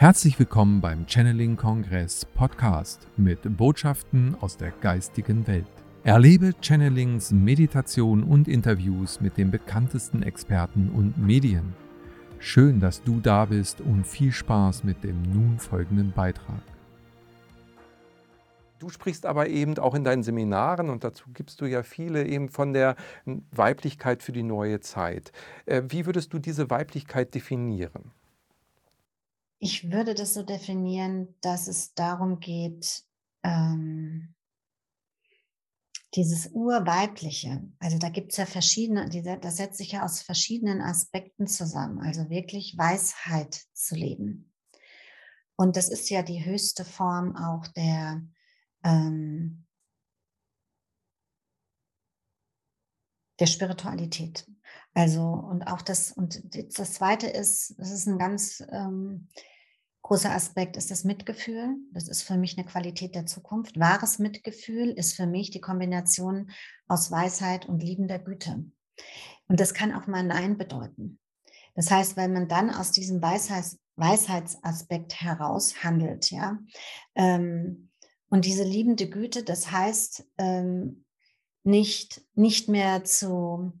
Herzlich willkommen beim Channeling Kongress Podcast mit Botschaften aus der geistigen Welt. Erlebe Channelings, Meditation und Interviews mit den bekanntesten Experten und Medien. Schön, dass du da bist und viel Spaß mit dem nun folgenden Beitrag. Du sprichst aber eben auch in deinen Seminaren und dazu gibst du ja viele eben von der Weiblichkeit für die neue Zeit. Äh, wie würdest du diese Weiblichkeit definieren? Ich würde das so definieren, dass es darum geht, ähm, dieses Urweibliche, also da gibt es ja verschiedene, das setzt sich ja aus verschiedenen Aspekten zusammen, also wirklich Weisheit zu leben. Und das ist ja die höchste Form auch der, ähm, der Spiritualität. Also und auch das, und das Zweite ist, das ist ein ganz ähm, großer Aspekt, ist das Mitgefühl. Das ist für mich eine Qualität der Zukunft. Wahres Mitgefühl ist für mich die Kombination aus Weisheit und liebender Güte. Und das kann auch mal Nein bedeuten. Das heißt, wenn man dann aus diesem Weisheits Weisheitsaspekt heraus handelt, ja, ähm, und diese liebende Güte, das heißt, ähm, nicht, nicht mehr zu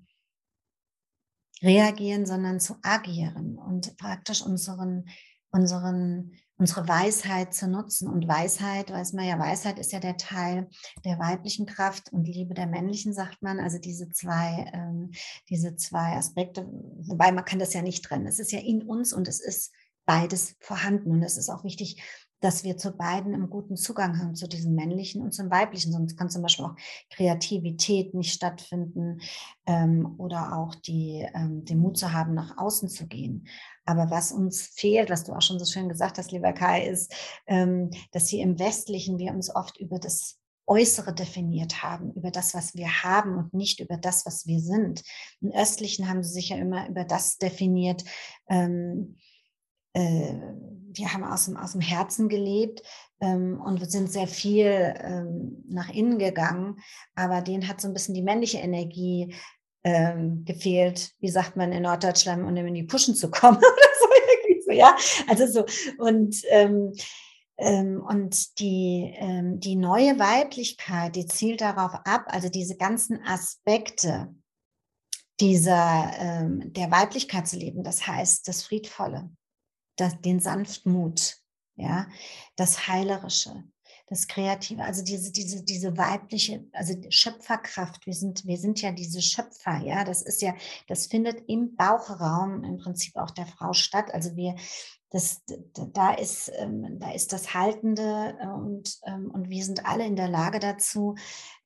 reagieren, sondern zu agieren und praktisch unseren, unseren, unsere Weisheit zu nutzen. Und Weisheit, weiß man ja, Weisheit ist ja der Teil der weiblichen Kraft und Liebe der männlichen, sagt man. Also diese zwei, ähm, diese zwei Aspekte, wobei man kann das ja nicht trennen. Es ist ja in uns und es ist beides vorhanden. Und es ist auch wichtig, dass wir zu beiden einen guten Zugang haben, zu diesem männlichen und zum weiblichen. Sonst kann zum Beispiel auch Kreativität nicht stattfinden ähm, oder auch die, ähm, den Mut zu haben, nach außen zu gehen. Aber was uns fehlt, was du auch schon so schön gesagt hast, lieber Kai, ist, ähm, dass hier im Westlichen wir uns oft über das Äußere definiert haben, über das, was wir haben und nicht über das, was wir sind. Im Östlichen haben sie sich ja immer über das definiert, ähm, äh, wir haben aus dem, aus dem Herzen gelebt ähm, und sind sehr viel ähm, nach innen gegangen, aber denen hat so ein bisschen die männliche Energie ähm, gefehlt, wie sagt man in Norddeutschland, um in die Puschen zu kommen oder so, ja. Also so, und ähm, ähm, und die, ähm, die neue Weiblichkeit, die zielt darauf ab, also diese ganzen Aspekte dieser, der Weiblichkeit zu leben, das heißt das Friedvolle, das, den Sanftmut, ja, das Heilerische, das Kreative, also diese, diese, diese weibliche, also Schöpferkraft. Wir sind, wir sind ja diese Schöpfer, ja. Das ist ja, das findet im Bauchraum im Prinzip auch der Frau statt. Also wir, das, da, ist, ähm, da ist das Haltende äh, und, ähm, und wir sind alle in der Lage dazu,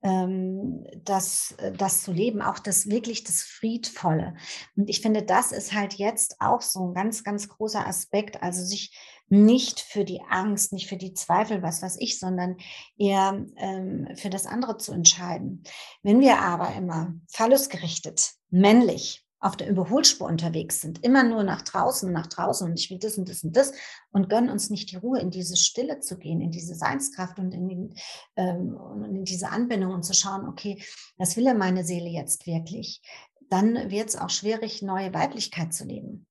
ähm, das, äh, das zu leben, auch das wirklich das Friedvolle. Und ich finde, das ist halt jetzt auch so ein ganz, ganz großer Aspekt, also sich nicht für die Angst, nicht für die Zweifel, was weiß ich, sondern eher ähm, für das andere zu entscheiden. Wenn wir aber immer phallusgerichtet, männlich, auf der Überholspur unterwegs sind, immer nur nach draußen nach draußen und ich will das und das und das und gönnen uns nicht die Ruhe, in diese Stille zu gehen, in diese Seinskraft und in, den, ähm, in diese Anbindung und zu schauen, okay, was will ja meine Seele jetzt wirklich? Dann wird es auch schwierig, neue Weiblichkeit zu leben.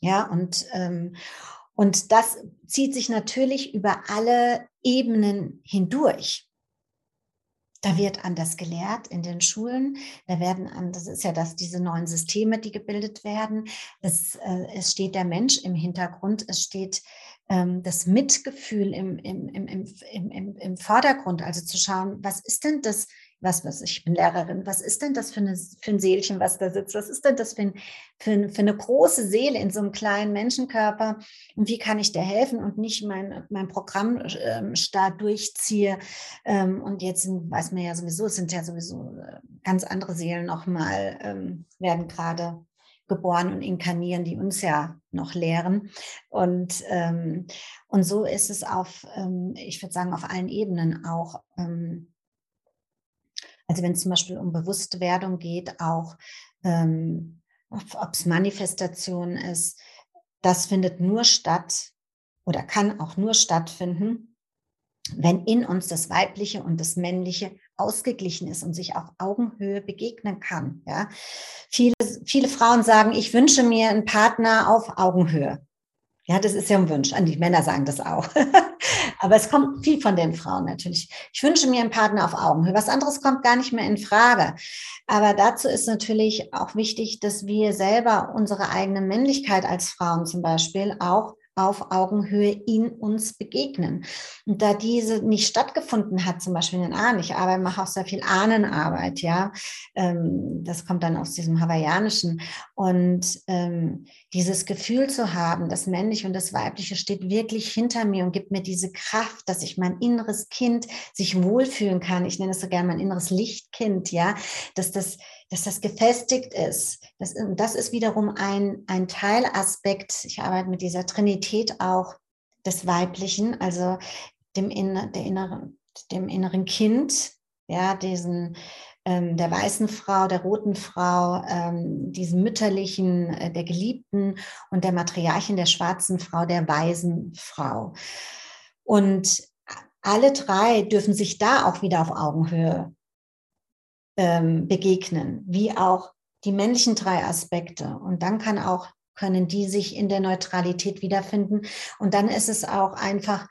Ja, und, ähm, und das zieht sich natürlich über alle Ebenen hindurch. Da wird anders gelehrt in den Schulen. Da werden, das ist ja das, diese neuen Systeme, die gebildet werden. Es, äh, es steht der Mensch im Hintergrund. Es steht ähm, das Mitgefühl im, im, im, im, im, im Vordergrund. Also zu schauen, was ist denn das was, was ich bin Lehrerin, was ist denn das für, eine, für ein Seelchen, was da sitzt? Was ist denn das für, ein, für, für, eine große Seele in so einem kleinen Menschenkörper? Und wie kann ich dir helfen und nicht mein, mein Programm ähm, durchziehe? Ähm, und jetzt weiß man ja sowieso, es sind ja sowieso äh, ganz andere Seelen nochmal, ähm, werden gerade geboren und inkarnieren, die uns ja noch lehren. Und, ähm, und so ist es auf, ähm, ich würde sagen, auf allen Ebenen auch ähm, also wenn es zum Beispiel um Bewusstwerdung geht, auch ähm, ob es Manifestation ist, das findet nur statt oder kann auch nur stattfinden, wenn in uns das Weibliche und das Männliche ausgeglichen ist und sich auf Augenhöhe begegnen kann. Ja? Viele, viele Frauen sagen, ich wünsche mir einen Partner auf Augenhöhe. Ja, das ist ja ein Wunsch. Die Männer sagen das auch. Aber es kommt viel von den Frauen natürlich. Ich wünsche mir einen Partner auf Augenhöhe. Was anderes kommt gar nicht mehr in Frage. Aber dazu ist natürlich auch wichtig, dass wir selber unsere eigene Männlichkeit als Frauen zum Beispiel auch auf Augenhöhe in uns begegnen. Und da diese nicht stattgefunden hat, zum Beispiel in den Ahnen, ich arbeite, mache auch sehr viel Ahnenarbeit, ja, ähm, das kommt dann aus diesem Hawaiianischen. Und ähm, dieses Gefühl zu haben, das Männliche und das Weibliche steht wirklich hinter mir und gibt mir diese Kraft, dass ich mein inneres Kind sich wohlfühlen kann. Ich nenne es so gerne mein inneres Lichtkind, ja, dass das dass das gefestigt ist. Das, das ist wiederum ein, ein Teilaspekt. Ich arbeite mit dieser Trinität auch des Weiblichen, also dem, in, der inneren, dem inneren Kind, ja, diesen, ähm, der weißen Frau, der roten Frau, ähm, diesem mütterlichen, äh, der Geliebten und der Matriarchin, der schwarzen Frau, der weisen Frau. Und alle drei dürfen sich da auch wieder auf Augenhöhe ähm, begegnen, wie auch die männlichen drei Aspekte. Und dann kann auch, können die sich in der Neutralität wiederfinden. Und dann ist es auch einfach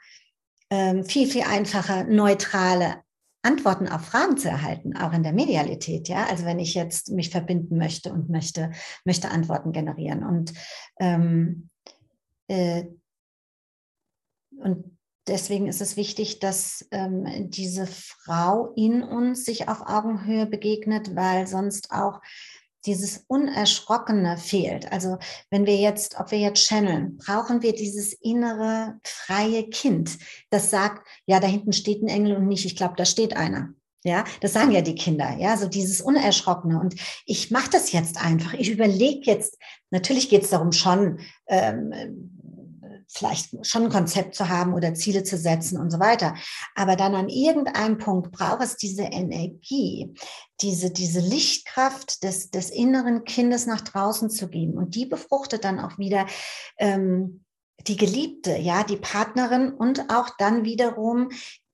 ähm, viel, viel einfacher, neutrale Antworten auf Fragen zu erhalten, auch in der Medialität, ja. Also wenn ich jetzt mich verbinden möchte und möchte, möchte Antworten generieren. Und, ähm, äh, und deswegen ist es wichtig, dass ähm, diese Frau in uns sich auf Augenhöhe begegnet, weil sonst auch dieses Unerschrockene fehlt. Also wenn wir jetzt, ob wir jetzt channeln, brauchen wir dieses innere freie Kind, das sagt, ja, da hinten steht ein Engel und nicht, ich glaube, da steht einer. Ja, das sagen ja die Kinder, ja, so dieses Unerschrockene. Und ich mache das jetzt einfach. Ich überlege jetzt, natürlich geht es darum schon, ähm, vielleicht schon ein Konzept zu haben oder Ziele zu setzen und so weiter. Aber dann an irgendeinem Punkt braucht es diese Energie, diese, diese Lichtkraft des, des inneren Kindes nach draußen zu geben. Und die befruchtet dann auch wieder ähm, die Geliebte, ja, die Partnerin und auch dann wiederum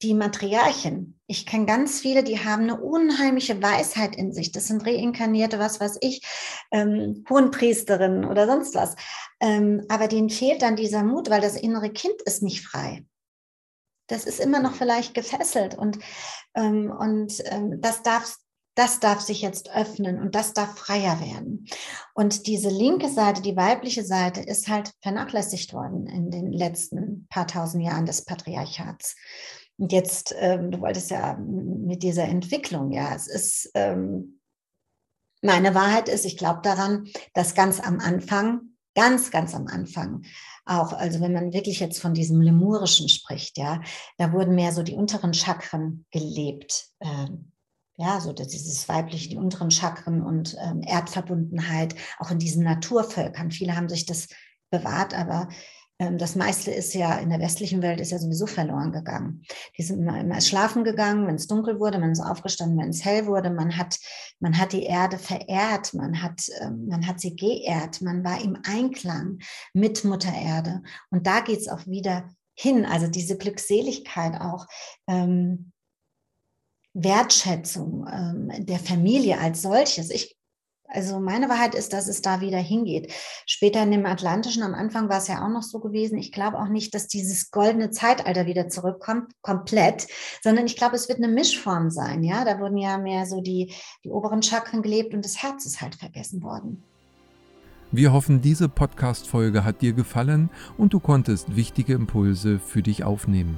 die Matriarchen. Ich kenne ganz viele, die haben eine unheimliche Weisheit in sich. Das sind reinkarnierte, was weiß ich, ähm, Hohenpriesterinnen oder sonst was. Ähm, aber denen fehlt dann dieser Mut, weil das innere Kind ist nicht frei. Das ist immer noch vielleicht gefesselt und, ähm, und ähm, das darf das darf sich jetzt öffnen und das darf freier werden. Und diese linke Seite, die weibliche Seite, ist halt vernachlässigt worden in den letzten paar tausend Jahren des Patriarchats. Und jetzt, ähm, du wolltest ja mit dieser Entwicklung, ja, es ist, ähm, meine Wahrheit ist, ich glaube daran, dass ganz am Anfang, ganz, ganz am Anfang, auch, also wenn man wirklich jetzt von diesem Lemurischen spricht, ja, da wurden mehr so die unteren Chakren gelebt. Ähm, ja, so dieses weibliche, die unteren Chakren und ähm, Erdverbundenheit, auch in diesen Naturvölkern. Viele haben sich das bewahrt, aber das meiste ist ja in der westlichen Welt ist ja sowieso verloren gegangen. Die sind immer, immer schlafen gegangen, wenn es dunkel wurde, man ist aufgestanden, wenn es hell wurde. Man hat, man hat die Erde verehrt, man hat, ähm, man hat sie geehrt, man war im Einklang mit Mutter Erde. Und da geht es auch wieder hin, also diese Glückseligkeit auch. Ähm, Wertschätzung ähm, der Familie als solches. Ich, also meine Wahrheit ist, dass es da wieder hingeht. Später in dem Atlantischen, am Anfang war es ja auch noch so gewesen. Ich glaube auch nicht, dass dieses goldene Zeitalter wieder zurückkommt, komplett, sondern ich glaube, es wird eine Mischform sein. Ja, da wurden ja mehr so die, die oberen Chakren gelebt und das Herz ist halt vergessen worden. Wir hoffen, diese Podcast-Folge hat dir gefallen und du konntest wichtige Impulse für dich aufnehmen.